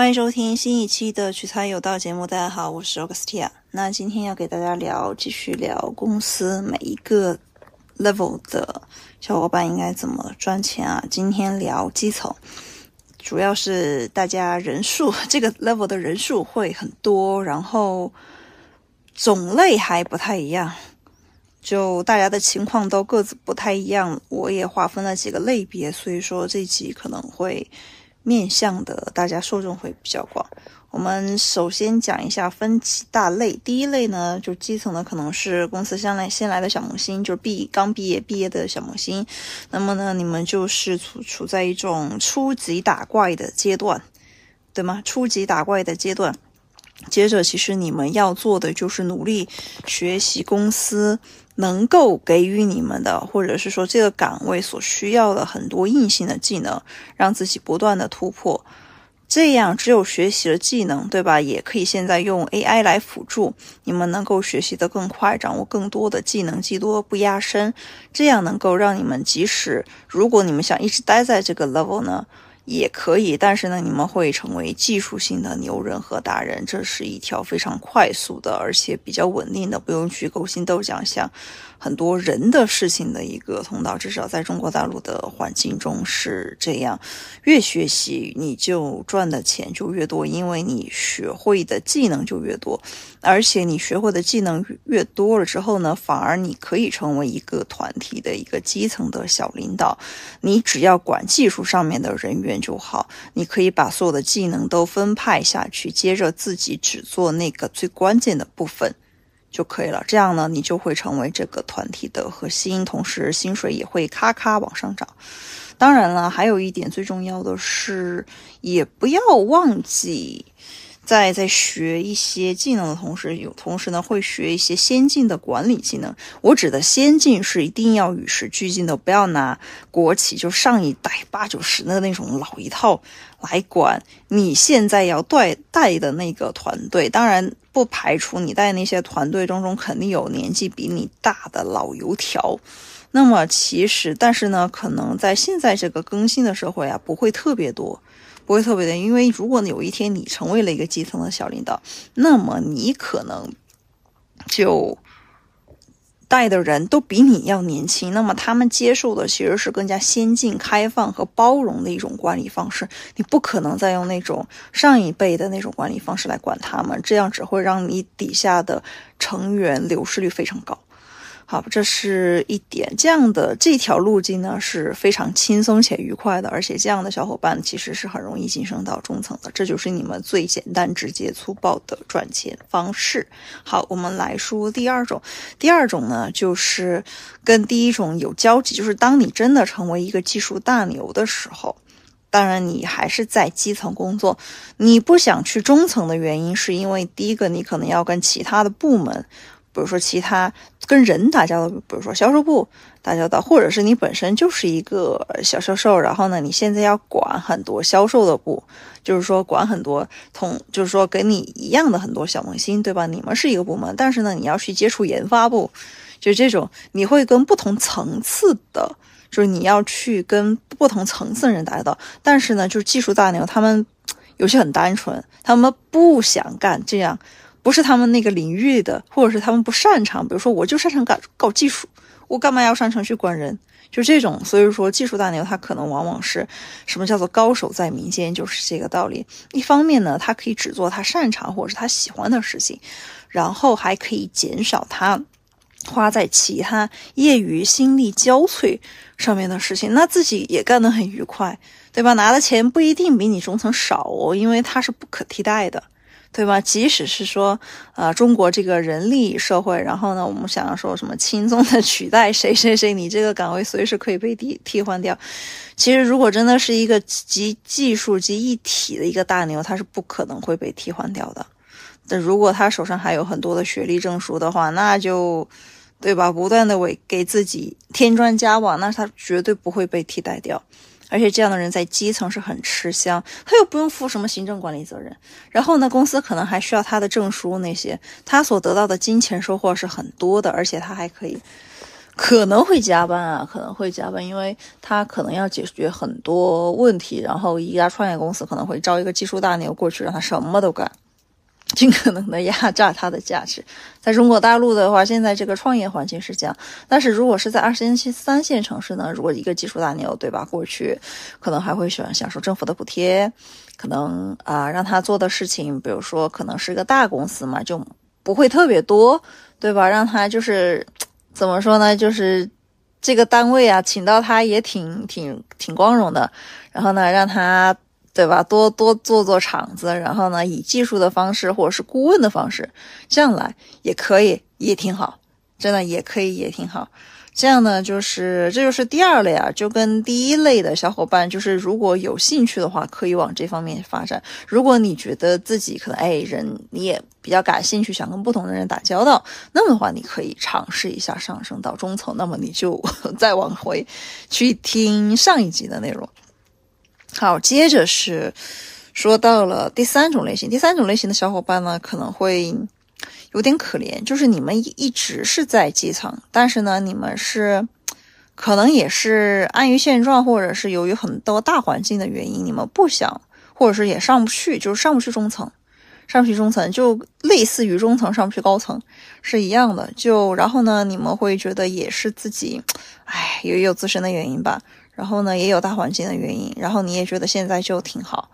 欢迎收听新一期的取材有道节目。大家好，我是 Augustia。那今天要给大家聊，继续聊公司每一个 level 的小伙伴应该怎么赚钱啊？今天聊基层，主要是大家人数 这个 level 的人数会很多，然后种类还不太一样，就大家的情况都各自不太一样。我也划分了几个类别，所以说这集可能会。面向的大家受众会比较广。我们首先讲一下分几大类。第一类呢，就基层的可能是公司新来新来的小萌新，就是毕刚毕业毕业的小萌新。那么呢，你们就是处处在一种初级打怪的阶段，对吗？初级打怪的阶段。接着，其实你们要做的就是努力学习公司能够给予你们的，或者是说这个岗位所需要的很多硬性的技能，让自己不断的突破。这样，只有学习了技能，对吧？也可以现在用 AI 来辅助你们，能够学习的更快，掌握更多的技能，技多不压身。这样能够让你们，即使如果你们想一直待在这个 level 呢？也可以，但是呢，你们会成为技术性的牛人和达人，这是一条非常快速的，而且比较稳定的，不用去勾心斗角，像很多人的事情的一个通道。至少在中国大陆的环境中是这样，越学习你就赚的钱就越多，因为你学会的技能就越多，而且你学会的技能越多了之后呢，反而你可以成为一个团体的一个基层的小领导，你只要管技术上面的人员。就好，你可以把所有的技能都分派下去，接着自己只做那个最关键的部分就可以了。这样呢，你就会成为这个团体的核心，同时薪水也会咔咔往上涨。当然了，还有一点最重要的是，也不要忘记。在在学一些技能的同时，有同时呢会学一些先进的管理技能。我指的先进是一定要与时俱进的，不要拿国企就上一代八九十的那种老一套来管你现在要带带的那个团队。当然不排除你带那些团队当中肯定有年纪比你大的老油条。那么其实，但是呢，可能在现在这个更新的社会啊，不会特别多。不会特别的，因为如果有一天你成为了一个基层的小领导，那么你可能就带的人都比你要年轻，那么他们接受的其实是更加先进、开放和包容的一种管理方式。你不可能再用那种上一辈的那种管理方式来管他们，这样只会让你底下的成员流失率非常高。好，这是一点。这样的这条路径呢是非常轻松且愉快的，而且这样的小伙伴其实是很容易晋升到中层的。这就是你们最简单、直接、粗暴的赚钱方式。好，我们来说第二种。第二种呢，就是跟第一种有交集，就是当你真的成为一个技术大牛的时候，当然你还是在基层工作，你不想去中层的原因，是因为第一个你可能要跟其他的部门。比如说，其他跟人打交道，比如说销售部打交道，或者是你本身就是一个小销售，然后呢，你现在要管很多销售的部，就是说管很多同，就是说跟你一样的很多小萌新，对吧？你们是一个部门，但是呢，你要去接触研发部，就这种，你会跟不同层次的，就是你要去跟不同层次的人打交道，但是呢，就是技术大牛他们有些很单纯，他们不想干这样。不是他们那个领域的，或者是他们不擅长。比如说，我就擅长搞搞技术，我干嘛要擅程去管人？就这种。所以说，技术大牛他可能往往是什么叫做高手在民间，就是这个道理。一方面呢，他可以只做他擅长或者是他喜欢的事情，然后还可以减少他花在其他业余心力交瘁上面的事情，那自己也干得很愉快，对吧？拿的钱不一定比你中层少哦，因为他是不可替代的。对吧？即使是说，呃，中国这个人力社会，然后呢，我们想要说什么轻松的取代谁谁谁，你这个岗位随时可以被替替换掉。其实，如果真的是一个集技术集一体的一个大牛，他是不可能会被替换掉的。但如果他手上还有很多的学历证书的话，那就，对吧？不断的为给自己添砖加瓦，那他绝对不会被替代掉。而且这样的人在基层是很吃香，他又不用负什么行政管理责任，然后呢，公司可能还需要他的证书那些，他所得到的金钱收获是很多的，而且他还可以可能会加班啊，可能会加班，因为他可能要解决很多问题，然后一家创业公司可能会招一个技术大牛过去，让他什么都干。尽可能的压榨它的价值，在中国大陆的话，现在这个创业环境是这样。但是如果是在二线、三线城市呢？如果一个技术大牛，对吧？过去可能还会喜欢享受政府的补贴，可能啊让他做的事情，比如说可能是个大公司嘛，就不会特别多，对吧？让他就是怎么说呢？就是这个单位啊，请到他也挺挺挺光荣的。然后呢，让他。对吧？多多做做场子，然后呢，以技术的方式或者是顾问的方式，这样来也可以，也挺好，真的也可以，也挺好。这样呢，就是这就是第二类啊，就跟第一类的小伙伴，就是如果有兴趣的话，可以往这方面发展。如果你觉得自己可能哎人你也比较感兴趣，想跟不同的人打交道，那么的话，你可以尝试一下上升到中层。那么你就 再往回去听上一集的内容。好，接着是说到了第三种类型。第三种类型的小伙伴呢，可能会有点可怜，就是你们一直是在基层，但是呢，你们是可能也是安于现状，或者是由于很多大环境的原因，你们不想，或者是也上不去，就是上不去中层，上不去中层，就类似于中层上不去高层是一样的。就然后呢，你们会觉得也是自己，哎，也有自身的原因吧。然后呢，也有大环境的原因。然后你也觉得现在就挺好，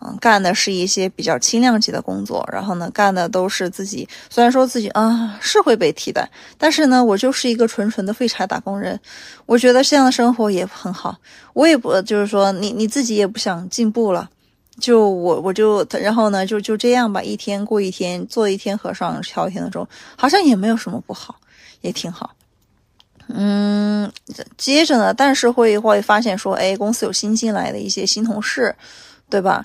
嗯，干的是一些比较轻量级的工作。然后呢，干的都是自己，虽然说自己啊是会被替代，但是呢，我就是一个纯纯的废柴打工人。我觉得这样的生活也很好。我也不就是说，你你自己也不想进步了，就我我就然后呢，就就这样吧，一天过一天，做一天和尚敲一天的钟，好像也没有什么不好，也挺好。嗯，接着呢，但是会会发现说，哎，公司有新进来的一些新同事，对吧？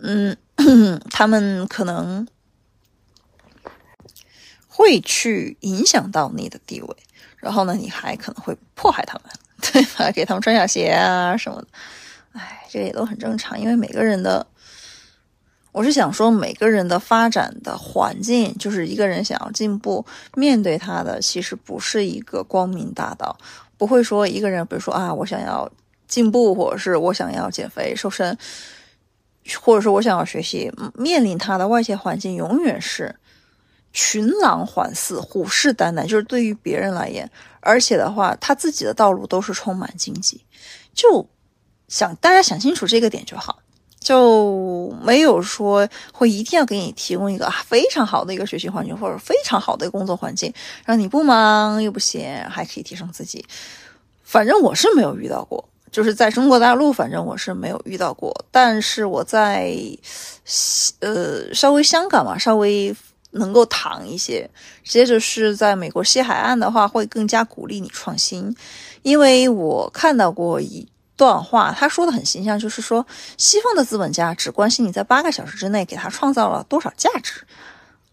嗯，他们可能会去影响到你的地位，然后呢，你还可能会迫害他们，对吧？给他们穿小鞋啊什么的，哎，这也都很正常，因为每个人的。我是想说，每个人的发展的环境，就是一个人想要进步，面对他的其实不是一个光明大道。不会说一个人，比如说啊，我想要进步，或者是我想要减肥瘦身，或者说我想要学习，面临他的外界环境永远是群狼环伺、虎视眈眈。就是对于别人来言，而且的话，他自己的道路都是充满荆棘。就想大家想清楚这个点就好。就没有说会一定要给你提供一个非常好的一个学习环境，或者非常好的一个工作环境，让你不忙又不闲，还可以提升自己。反正我是没有遇到过，就是在中国大陆，反正我是没有遇到过。但是我在呃稍微香港嘛，稍微能够躺一些。接着是在美国西海岸的话，会更加鼓励你创新，因为我看到过一。段话，他说的很形象，就是说，西方的资本家只关心你在八个小时之内给他创造了多少价值，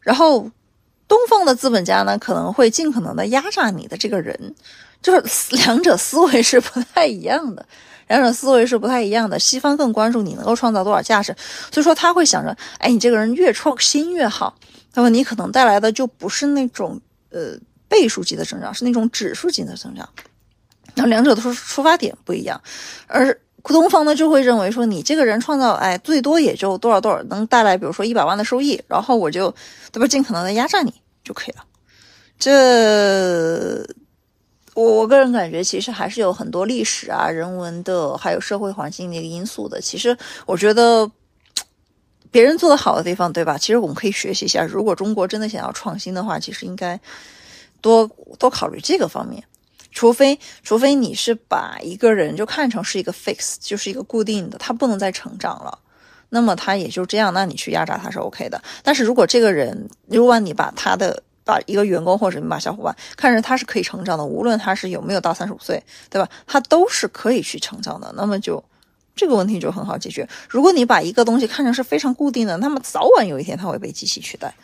然后东方的资本家呢，可能会尽可能的压榨你的这个人，就是两者思维是不太一样的，两者思维是不太一样的。西方更关注你能够创造多少价值，所以说他会想着，哎，你这个人越创新越好，那么你可能带来的就不是那种呃倍数级的增长，是那种指数级的增长。然后两者的出出发点不一样，而东方呢就会认为说你这个人创造，哎，最多也就多少多少能带来，比如说一百万的收益，然后我就对吧，尽可能的压榨你就可以了。这我我个人感觉，其实还是有很多历史啊、人文的，还有社会环境的一个因素的。其实我觉得别人做的好的地方，对吧？其实我们可以学习一下。如果中国真的想要创新的话，其实应该多多考虑这个方面。除非，除非你是把一个人就看成是一个 fix，就是一个固定的，他不能再成长了，那么他也就这样，那你去压榨他是 OK 的。但是如果这个人，如果你把他的把一个员工或者你把小伙伴看着他是可以成长的，无论他是有没有到三十五岁，对吧？他都是可以去成长的，那么就这个问题就很好解决。如果你把一个东西看成是非常固定的，那么早晚有一天它会被机器取代，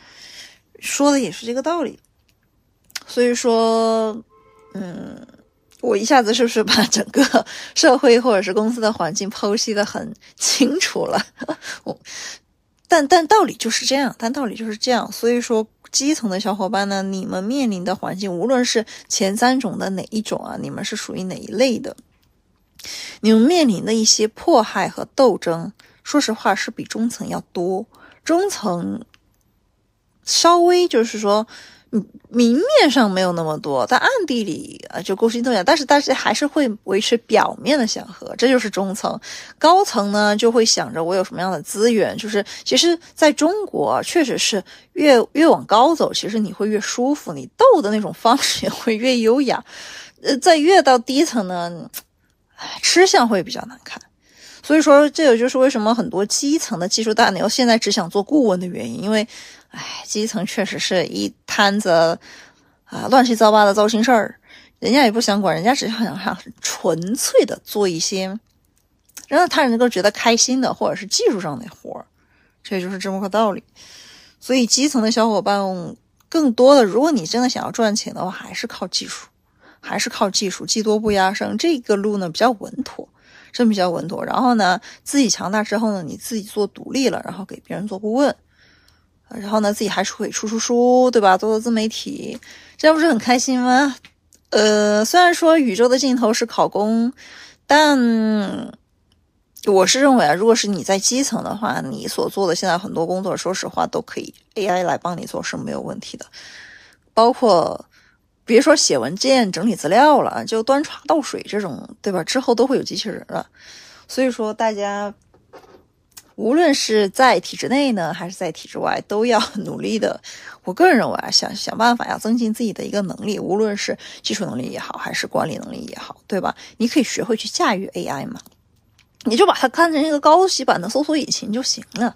说的也是这个道理。所以说。嗯，我一下子是不是把整个社会或者是公司的环境剖析的很清楚了？我，但但道理就是这样，但道理就是这样。所以说，基层的小伙伴呢，你们面临的环境，无论是前三种的哪一种啊，你们是属于哪一类的？你们面临的一些迫害和斗争，说实话是比中层要多。中层稍微就是说。明面上没有那么多，但暗地里啊就勾心斗角，但是大家还是会维持表面的祥和，这就是中层。高层呢就会想着我有什么样的资源，就是其实在中国确实是越越往高走，其实你会越舒服，你斗的那种方式也会越优雅。呃，在越到低层呢，吃相会比较难看。所以说，这也就是为什么很多基层的技术大牛现在只想做顾问的原因，因为。哎，基层确实是一摊子啊，乱七八糟的糟心事儿，人家也不想管，人家只想想纯粹的做一些让他人能够觉得开心的，或者是技术上的活儿，这就是这么个道理。所以基层的小伙伴更多的，如果你真的想要赚钱的话，还是靠技术，还是靠技术，技多不压身，这个路呢比较稳妥，真比较稳妥。然后呢，自己强大之后呢，你自己做独立了，然后给别人做顾问。然后呢，自己还是会出出书，对吧？做做自媒体，这样不是很开心吗？呃，虽然说宇宙的尽头是考公，但我是认为啊，如果是你在基层的话，你所做的现在很多工作，说实话都可以 AI 来帮你做是没有问题的。包括别说写文件、整理资料了，就端茶倒水这种，对吧？之后都会有机器人了。所以说，大家。无论是在体制内呢，还是在体制外，都要努力的。我个人认为啊，想想办法要增进自己的一个能力，无论是技术能力也好，还是管理能力也好，对吧？你可以学会去驾驭 AI 嘛，你就把它看成一个高级版的搜索引擎就行了，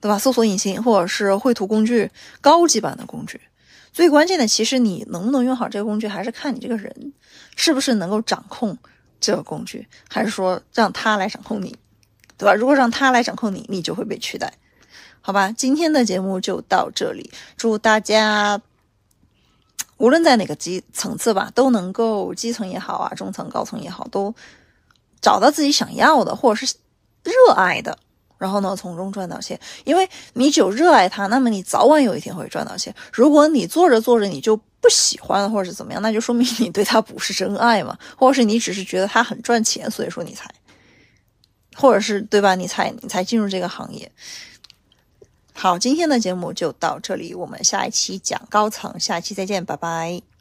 对吧？搜索引擎或者是绘图工具，高级版的工具。最关键的，其实你能不能用好这个工具，还是看你这个人是不是能够掌控这个工具，还是说让他来掌控你。对吧？如果让他来掌控你，你就会被取代，好吧？今天的节目就到这里，祝大家无论在哪个基层次吧，都能够基层也好啊，中层、高层也好，都找到自己想要的或者是热爱的，然后呢，从中赚到钱。因为你只有热爱它，那么你早晚有一天会赚到钱。如果你做着做着你就不喜欢或者是怎么样，那就说明你对它不是真爱嘛，或者是你只是觉得它很赚钱，所以说你才。或者是对吧？你才你才进入这个行业。好，今天的节目就到这里，我们下一期讲高层，下期再见，拜拜。